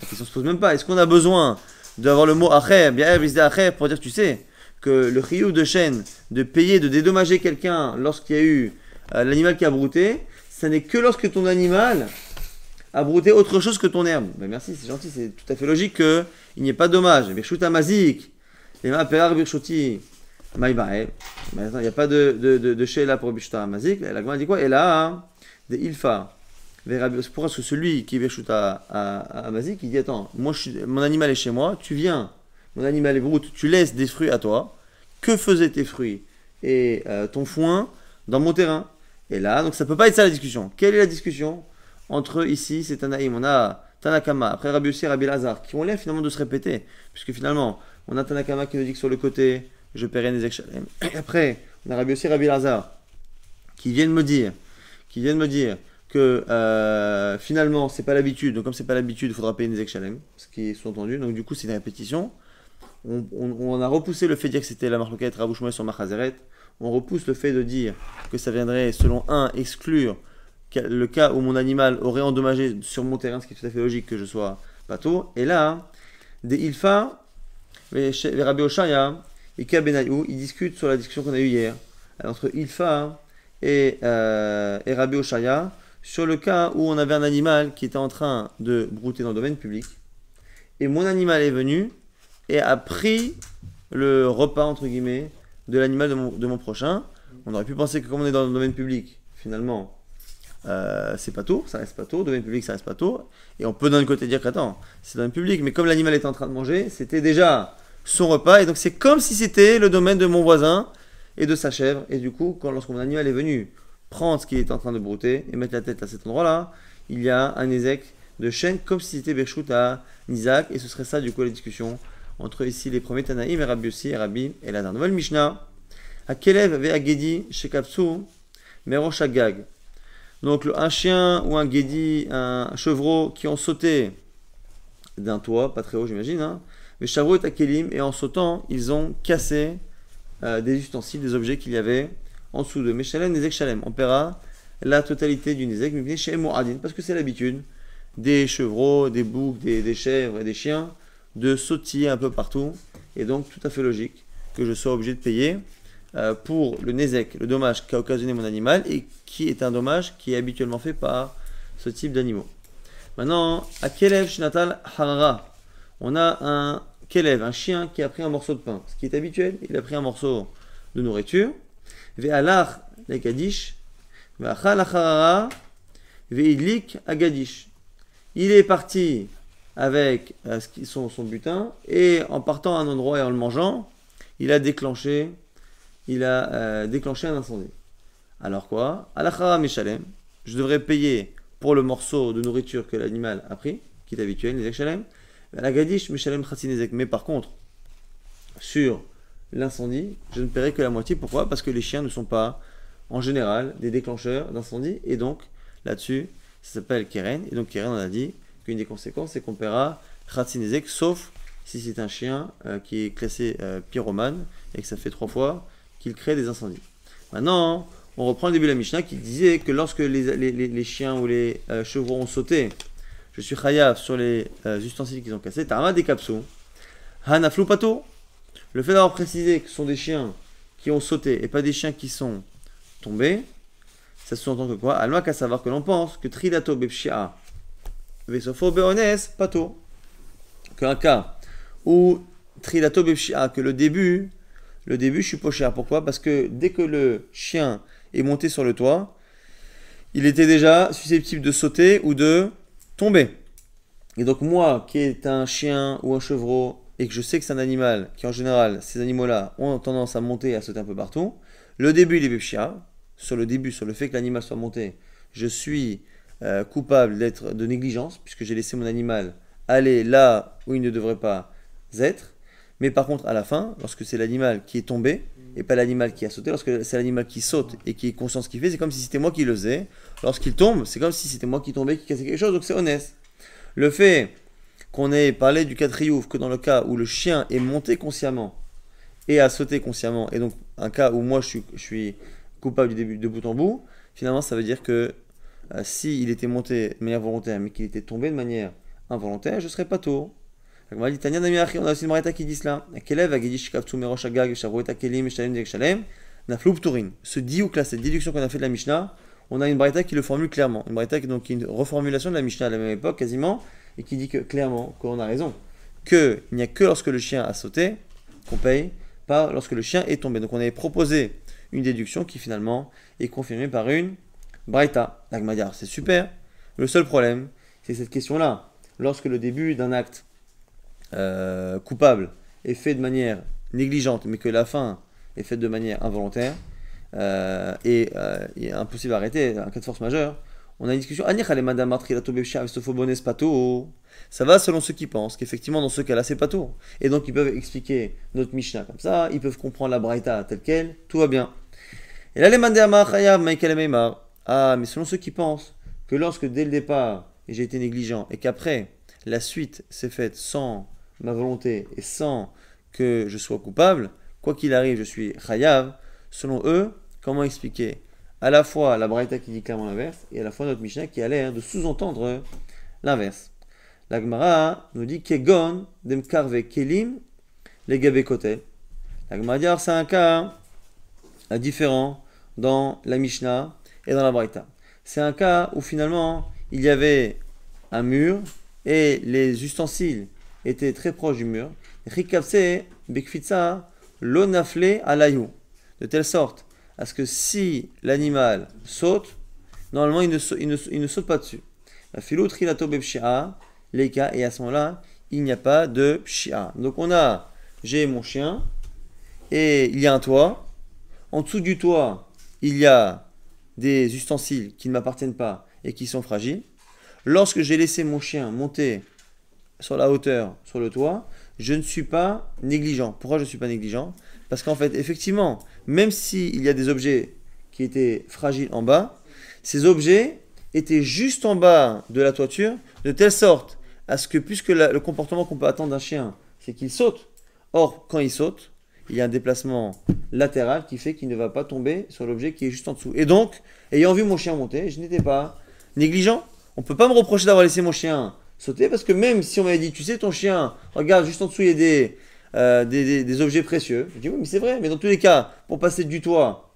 La question se pose même pas. Est-ce qu'on a besoin d'avoir le mot acher, bien acher, pour dire, tu sais, que le riou de chêne, de payer, de dédommager quelqu'un lorsqu'il y a eu euh, l'animal qui a brouté, ça n'est que lorsque ton animal a brouté autre chose que ton herbe. Ben merci, c'est gentil, c'est tout à fait logique qu'il n'y ait pas de dommage. Birshut amazik, les maperar birshuti, maïbael. Mais attends, il n'y a pas de, de, de, de chez là pour Birshut amazik. La Gemara dit quoi? Et là, des ilfa. Pourquoi est-ce que celui qui est à, à, à Amazik, il dit Attends, moi, je suis, mon animal est chez moi, tu viens, mon animal est broute, tu laisses des fruits à toi. Que faisaient tes fruits et euh, ton foin dans mon terrain Et là, donc ça peut pas être ça la discussion. Quelle est la discussion entre ici, c'est Tanaïm, on a Tanakama, après Rabbi Yossi Rabbi Lazar, qui ont l'air finalement de se répéter, puisque finalement, on a Tanakama qui nous dit que sur le côté, je paierai des Shalem. Et après, on a Rabbi Yossi Rabbi Lazar, qui viennent me dire, qui viennent me dire que euh, finalement, c'est pas l'habitude, donc comme c'est pas l'habitude, il faudra payer des Shalem, ce qui est sous-entendu, donc du coup, c'est une répétition. on, a repoussé le fait de dire que c'était la marloquette Rabouchmoy sur Machazeret. On repousse le fait de dire que ça viendrait, selon un, exclure le cas où mon animal aurait endommagé sur mon terrain, ce qui est tout à fait logique que je sois pato. Et là, des Ilfa, les Rabbi Oshaya et Kabenayou, ils discutent sur la discussion qu'on a eue hier entre Ilfa et, euh, et Rabbi Oshaya sur le cas où on avait un animal qui était en train de brouter dans le domaine public et mon animal est venu et a pris le repas entre guillemets de l'animal de mon, prochain. On aurait pu penser que comme on est dans le domaine public, finalement, euh, c'est pas tôt, ça reste pas tôt, domaine public ça reste pas tôt. Et on peut d'un côté dire qu'attends, c'est domaine public, mais comme l'animal était en train de manger, c'était déjà son repas, et donc c'est comme si c'était le domaine de mon voisin et de sa chèvre. Et du coup, quand lorsque mon animal est venu prendre ce qu'il était en train de brouter et mettre la tête à cet endroit-là, il y a un ézec de chêne comme si c'était Berchout à Isaac, et ce serait ça du coup la discussion entre ici les premiers Tanaïm et Rabbi aussi et et la nouvelle Mishnah. À Kelev avait Agedi chez Kapsou, Merosh. Donc un chien ou un Gedi, un chevreau qui ont sauté d'un toit, pas très haut j'imagine, hein, mais Chavro et Akelim, et en sautant, ils ont cassé euh, des ustensiles, des objets qu'il y avait en dessous de Meshalem, Nezek Shalem. On paiera la totalité du Nezek, mais chez Moradin, parce que c'est l'habitude des chevreaux, des boucs, des, des chèvres et des chiens de sautiller un peu partout, et donc tout à fait logique que je sois obligé de payer euh, pour le Nezek, le dommage qu'a occasionné mon animal, et qui est un dommage qui est habituellement fait par ce type d'animaux. Maintenant, à Kelev Shinatal Harara, on a un Kelev, un chien qui a pris un morceau de pain. Ce qui est habituel, il a pris un morceau de nourriture. Ve'alach lekadish, ve'achal acharara, ve'idlik agadish. Il est parti avec euh, son, son butin, et en partant à un endroit et en le mangeant, il a déclenché, il a euh, déclenché un incendie. Alors quoi? Alachara Meshalem, je devrais payer pour le morceau de nourriture que l'animal a pris, qui est habituel, les Shalem. Mais par contre, sur l'incendie, je ne paierai que la moitié. Pourquoi? Parce que les chiens ne sont pas, en général, des déclencheurs d'incendie. Et donc, là-dessus, ça s'appelle Keren. Et donc, Keren, on a dit qu'une des conséquences, c'est qu'on paiera Khatsinezek, sauf si c'est un chien euh, qui est classé euh, pyromane et que ça fait trois fois qu'il crée des incendies. Maintenant, on reprend le début de la Mishnah qui disait que lorsque les, les- les- chiens ou les euh, chevaux ont sauté, je suis chayav sur les euh, ustensiles qu'ils ont cassés, Tarama des kapsou, Hanaflu pato. Le fait d'avoir précisé que ce sont des chiens qui ont sauté et pas des chiens qui sont tombés, ça sous-entend que quoi? Alma qu'à savoir que l'on pense que Tridato Bepshia Vesofo Beones Pato. Qu'un cas où Tridato Bepshia, que le début, le début je suis cher. Pourquoi? Parce que dès que le chien est monté sur le toit, il était déjà susceptible de sauter ou de tomber. Et donc moi, qui est un chien ou un chevreau, et que je sais que c'est un animal, qui en général, ces animaux-là ont tendance à monter et à sauter un peu partout, le début il est sur le début, sur le fait que l'animal soit monté, je suis euh, coupable d'être de négligence, puisque j'ai laissé mon animal aller là où il ne devrait pas être. Mais par contre, à la fin, lorsque c'est l'animal qui est tombé, et pas l'animal qui a sauté, lorsque c'est l'animal qui saute et qui est conscient de ce qu'il fait, c'est comme si c'était moi qui le faisais. Lorsqu'il tombe, c'est comme si c'était moi qui tombais, qui cassait quelque chose, donc c'est honnête. Le fait qu'on ait parlé du triomphe que dans le cas où le chien est monté consciemment et a sauté consciemment, et donc un cas où moi je suis, coupable du début de bout en bout, finalement ça veut dire que euh, s'il était monté de manière volontaire mais qu'il était tombé de manière involontaire, je serais pas tôt. On a aussi une marita qui dit cela. Ce diouk là, cette déduction qu'on a fait de la Mishnah, on a une braïta qui le formule clairement. Une braïta qui donc une reformulation de la Mishnah à la même époque quasiment, et qui dit que clairement qu'on a raison. Que il n'y a que lorsque le chien a sauté qu'on paye, pas lorsque le chien est tombé. Donc on avait proposé une déduction qui finalement est confirmée par une braïta. L'agmadiar, c'est super. Le seul problème, c'est cette question-là. Lorsque le début d'un acte euh, coupable est fait de manière négligente, mais que la fin est faite de manière involontaire, euh, et euh, il est impossible d'arrêter, un cas de force majeure, on a une discussion. Ça va selon ceux qui pensent qu'effectivement dans ce cas-là c'est pas tout. Et donc ils peuvent expliquer notre Mishnah comme ça, ils peuvent comprendre la Braïta telle quelle, tout va bien. Et là les. Ah, mais selon ceux qui pensent que lorsque dès le départ j'ai été négligent et qu'après la suite s'est faite sans ma volonté et sans que je sois coupable, quoi qu'il arrive, je suis chayav. Selon eux, comment expliquer à la fois la Braïta qui dit clairement l'inverse et à la fois notre Mishnah qui a l'air de sous-entendre l'inverse. La Gemara nous dit Kegon demkarve kelim les kotel. La Gemara dit c'est un cas différent dans la Mishnah et dans la Braïta. C'est un cas où finalement il y avait un mur et les ustensiles étaient très proches du mur. Rikavse bekfitsa lonafle alayou. De telle sorte à ce que si l'animal saute, normalement il ne, il ne, il ne saute pas dessus. La philo trilato les cas, et à ce moment-là, il n'y a pas de pshia. Donc on a, j'ai mon chien, et il y a un toit. En dessous du toit, il y a des ustensiles qui ne m'appartiennent pas et qui sont fragiles. Lorsque j'ai laissé mon chien monter sur la hauteur, sur le toit, je ne suis pas négligent. Pourquoi je ne suis pas négligent? Parce qu'en fait, effectivement, même s'il y a des objets qui étaient fragiles en bas, ces objets étaient juste en bas de la toiture, de telle sorte à ce que, puisque le comportement qu'on peut attendre d'un chien, c'est qu'il saute, or, quand il saute, il y a un déplacement latéral qui fait qu'il ne va pas tomber sur l'objet qui est juste en dessous. Et donc, ayant vu mon chien monter, je n'étais pas négligent. On ne peut pas me reprocher d'avoir laissé mon chien sauter parce que même si on m'avait dit, tu sais, ton chien, regarde, juste en dessous, il y a des, euh, des, objets précieux. Je dis, oui, mais c'est vrai, mais dans tous les cas, pour passer du toit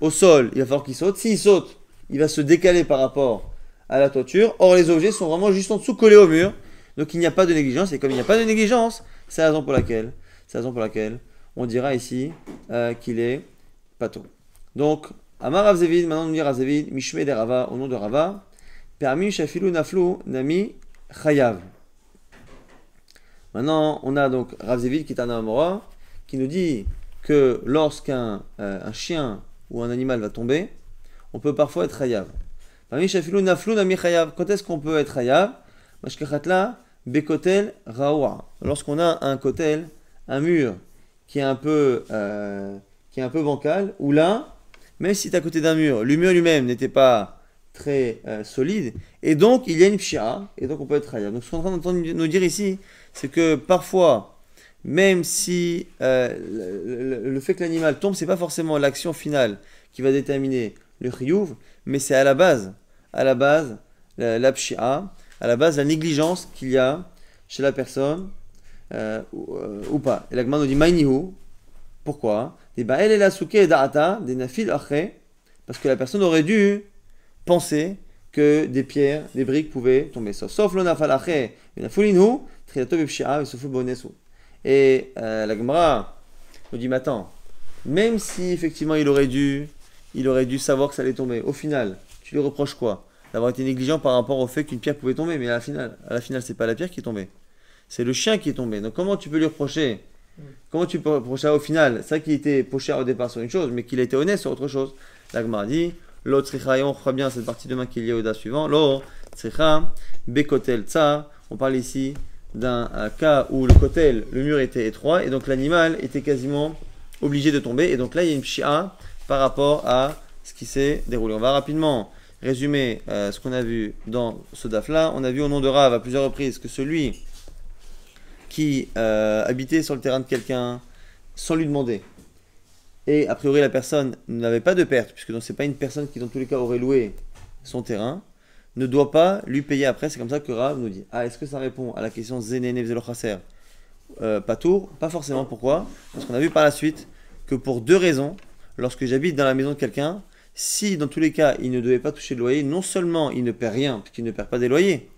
au sol, il va falloir qu'il saute. S'il saute, il va se décaler par rapport à la toiture. Or, les objets sont vraiment juste en dessous, collés au mur. Donc, il n'y a pas de négligence. Et comme il n'y a pas de négligence, c'est la raison pour laquelle, c'est la raison pour laquelle on dira ici euh, qu'il est pato. Donc, Amar Ravzevid, maintenant on dit Ravzevid, Mishme Rava, au nom de Rava, permis Shafilu Naflu Nami Chayav. Maintenant, on a donc Ravzevid qui est un Amora, qui nous dit que lorsqu'un euh, un chien ou un animal va tomber, on peut parfois être Chayav. Parmi Shafilu Naflu Nami Chayav, quand est-ce qu'on peut être Chayav Mashkachatla Bekotel Raoua. Lorsqu'on a un kotel, un mur qui est un peu, euh, qui est un peu bancal, où là, même si tu à côté d'un mur, le mur lui-même n'était pas très euh, solide, et donc il y a une pshia, et donc on peut être raya. Donc ce qu'on est en train de nous dire ici, c'est que parfois, même si euh, le, fait que l'animal tombe, c'est pas forcément l'action finale qui va déterminer le chiyuv, mais c'est à la base, à la base, la, à la base la négligence qu'il y a chez la personne euh, euh, ou, pas. Et l'agma nous dit. Pourquoi? Des elle est la souke da'ata, des nafil parce que la personne aurait dû penser que des pierres, des briques pouvaient tomber. Sauf le nafal achre, bepshia, et euh, la Gemara nous dit, mais attends, même si effectivement il aurait dû, il aurait dû savoir que ça allait tomber, au final, tu lui reproches quoi? D'avoir été négligent par rapport au fait qu'une pierre pouvait tomber, mais à la finale, à la finale, c'est pas la pierre qui est tombée c'est le chien qui est tombé. Donc comment tu peux lui reprocher? Comment tu peux reprocher au final? C'est vrai qu'il était poché au départ sur une chose, mais qu'il été honnête sur autre chose. L'agma dit L'autre on fera bien cette partie de main qu'il y a au da suivant. L'autre bekotel tsa. On parle ici d'un cas où le kotel, le mur était étroit, et donc l'animal était quasiment obligé de tomber. Et donc là, il y a une pshia par rapport à ce qui s'est déroulé. On va rapidement résumer euh, ce qu'on a vu dans ce daf-là. On a vu au nom de Rav à plusieurs reprises que celui qui euh, habitait sur le terrain de quelqu'un sans lui demander, et a priori la personne n'avait pas de perte, puisque ce n'est pas une personne qui dans tous les cas aurait loué son terrain, ne doit pas lui payer après. C'est comme ça que Rav nous dit. Ah, est-ce que ça répond à la question Zenene Vzelochaser euh, Pas tour Pas forcément. Pourquoi? Parce qu'on a vu par la suite que pour deux raisons, lorsque j'habite dans la maison de quelqu'un, si dans tous les cas il ne devait pas toucher de loyer, non seulement il ne perd rien, puisqu'il ne perd pas des loyers,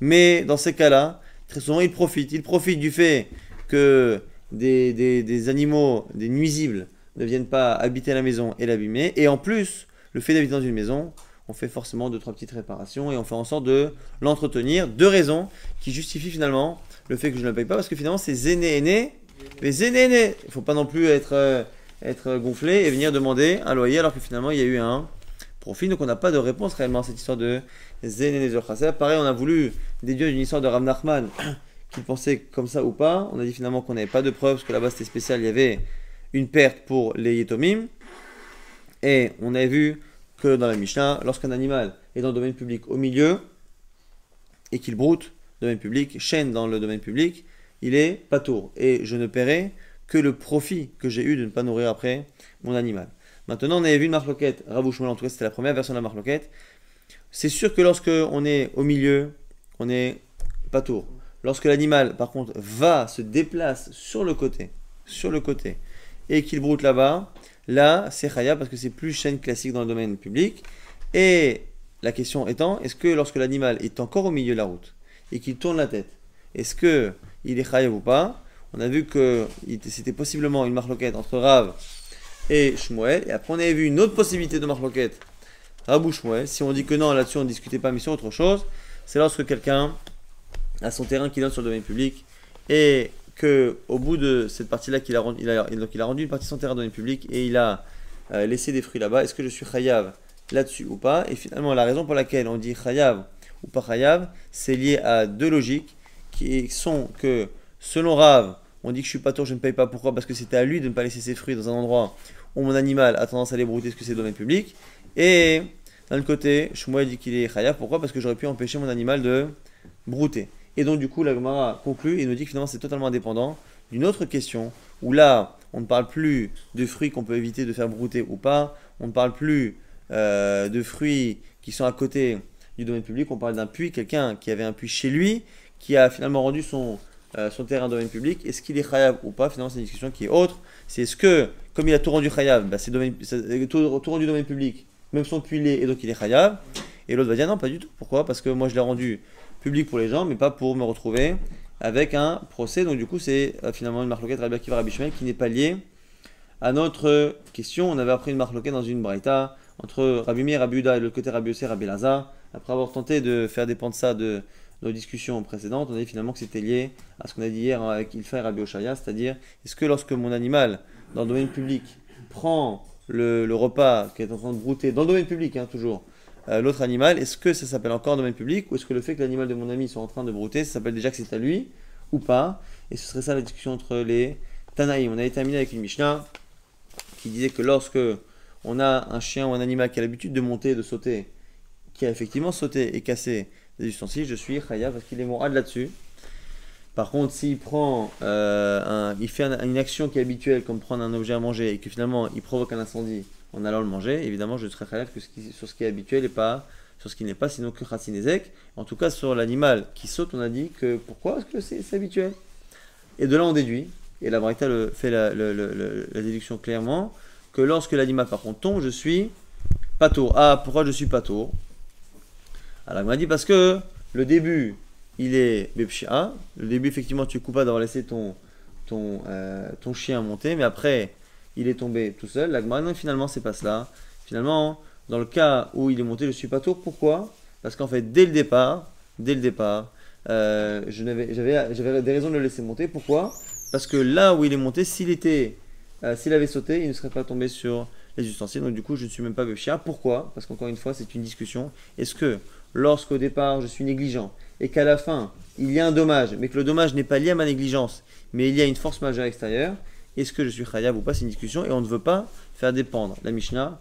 mais dans ces cas-là, très souvent il profite. Il profite du fait que des, des, animaux, des nuisibles, ne viennent pas habiter la maison et l'abîmer. Et en plus, le fait d'habiter dans une maison, on fait forcément deux, trois petites réparations et on fait en sorte de l'entretenir. Deux raisons qui justifient finalement le fait que je ne le paye pas parce que finalement c'est zéné aîné. Mais zéné aîné, il ne faut pas non plus être, euh, être gonflé et venir demander un loyer alors que finalement il y a eu un profit. Donc on n'a pas de réponse réellement à cette histoire de Pareil, on a voulu déduire une histoire de Rav Nachman qu'il pensait comme ça ou pas. On a dit finalement qu'on n'avait pas de preuves parce que là-bas c'était spécial, il y avait une perte pour les Yetomim. Et on a vu que dans la Mishnah, lorsqu'un animal est dans le domaine public au milieu et qu'il broute, domaine public, chaîne dans le domaine public, il est pas tour. Et je ne paierai que le profit que j'ai eu de ne pas nourrir après mon animal. Maintenant, on avait vu une marloquette, Ravouchmol, en tout cas, c'était la première version de la marloquette. C'est sûr que lorsque on est au milieu, on est pas tour. Lorsque l'animal, par contre, va, se déplace sur le côté, sur le côté, et qu'il broute là-bas, là, c'est khaya parce que c'est plus chaîne classique dans le domaine public. Et la question étant, est-ce que lorsque l'animal est encore au milieu de la route et qu'il tourne la tête, est-ce que il est khaya ou pas? On a vu que c'était possiblement une marloquette entre Rav et Shmuel. Et après, on avait vu une autre possibilité de marloquette, Rav ou Shmuel. Si on dit que non, là-dessus, on ne discutait pas, mais sur autre chose, c'est lorsque quelqu'un a son terrain qu'il donne sur le domaine public et que au bout de cette partie-là, qu'il a, il a, donc il a rendu une partie son dans le domaine public et il a euh, laissé des fruits là-bas, est-ce que je suis chayav là-dessus ou pas? Et finalement, la raison pour laquelle on dit chayav ou pas chayav, c'est lié à deux logiques qui sont que selon Rav, on dit que je suis pas tour, je ne paye pas. Pourquoi? Parce que c'était à lui de ne pas laisser ses fruits dans un endroit où mon animal a tendance à les brouter, parce que c'est domaine public. Et d'un côté, Shmuel dit qu'il est chayav. Pourquoi? Parce que j'aurais pu empêcher mon animal de brouter. Et donc, du coup, la Gemara conclut et nous dit que finalement, c'est totalement indépendant d'une autre question où là, on ne parle plus de fruits qu'on peut éviter de faire brouter ou pas, on ne parle plus euh, de fruits qui sont à côté du domaine public, on parle d'un puits, quelqu'un qui avait un puits chez lui, qui a finalement rendu son, euh, son terrain domaine public, est-ce qu'il est chayav ou pas? Finalement, c'est une discussion qui est autre. C'est est-ce que, comme il a tout rendu chayav, bah, c'est tout, tout, rendu domaine public, même son puits l'est, et donc il est chayav. Et l'autre va dire non, pas du tout. Pourquoi? Parce que moi, je l'ai rendu public pour les gens, mais pas pour me retrouver avec un procès. Donc du coup, c'est euh, finalement une marloquette Rabbi Akiva Rabbi Shmuel qui n'est pas liée à notre question. On avait appris une marloquette dans une braïta entre Rabbi Mir, Rabbi Uda et le côté Rabbi Yosef, Rabbi. Après avoir tenté de faire dépendre ça de nos discussions précédentes, on a dit finalement que c'était lié à ce qu'on a dit hier avec Ilfa et Rabbi Oshaya, c'est-à-dire est-ce que lorsque mon animal dans le domaine public prend le, repas qui est en train de brouter dans le domaine public, hein, toujours, euh, l'autre animal, est-ce que ça s'appelle encore domaine public ou est-ce que le fait que l'animal de mon ami soit en train de brouter, ça s'appelle déjà que c'est à lui ou pas? Et ce serait ça la discussion entre les Tanaïm. On avait terminé avec une Mishnah qui disait que lorsque on a un chien ou un animal qui a l'habitude de monter de sauter, qui a effectivement sauté et cassé des ustensiles, je suis khaya parce qu'il est mon là-dessus. Par contre, s'il prend, euh, il fait une action qui est habituelle, comme prendre un objet à manger, et que finalement il provoque un incendie, en allant le manger, évidemment, je serai khayaf sur ce qui est habituel et pas sur ce qui n'est pas, sinon que khatinezek. En tout cas, sur l'animal qui saute, on a dit que pourquoi est-ce que c'est habituel? Et de là, on déduit, et la Braïta fait la, déduction clairement, que lorsque l'animal par contre tombe, je suis patour. Ah, pourquoi je suis patour? Alors, il m'a dit parce que le début, il est. Le début, effectivement, tu es coupable d'avoir laissé euh, ton chien monter, mais après, il est tombé tout seul. La non, finalement, c'est pas cela. Finalement, dans le cas où il est monté, je suis pas tour. Pourquoi? Parce qu'en fait, dès le départ, dès le départ, euh, j'avais des raisons de le laisser monter. Pourquoi? Parce que là où il est monté, s'il était, euh, s'il avait sauté, il ne serait pas tombé sur les ustensiles. Donc du coup, je ne suis même pas chien. Pourquoi? Parce qu'encore une fois, c'est une discussion. Est-ce que lorsqu'au départ, je suis négligent et qu'à la fin, il y a un dommage, mais que le dommage n'est pas lié à ma négligence, mais il y a une force majeure extérieure, est-ce que je suis chayav ou pas? C'est une discussion et on ne veut pas faire dépendre la Mishnah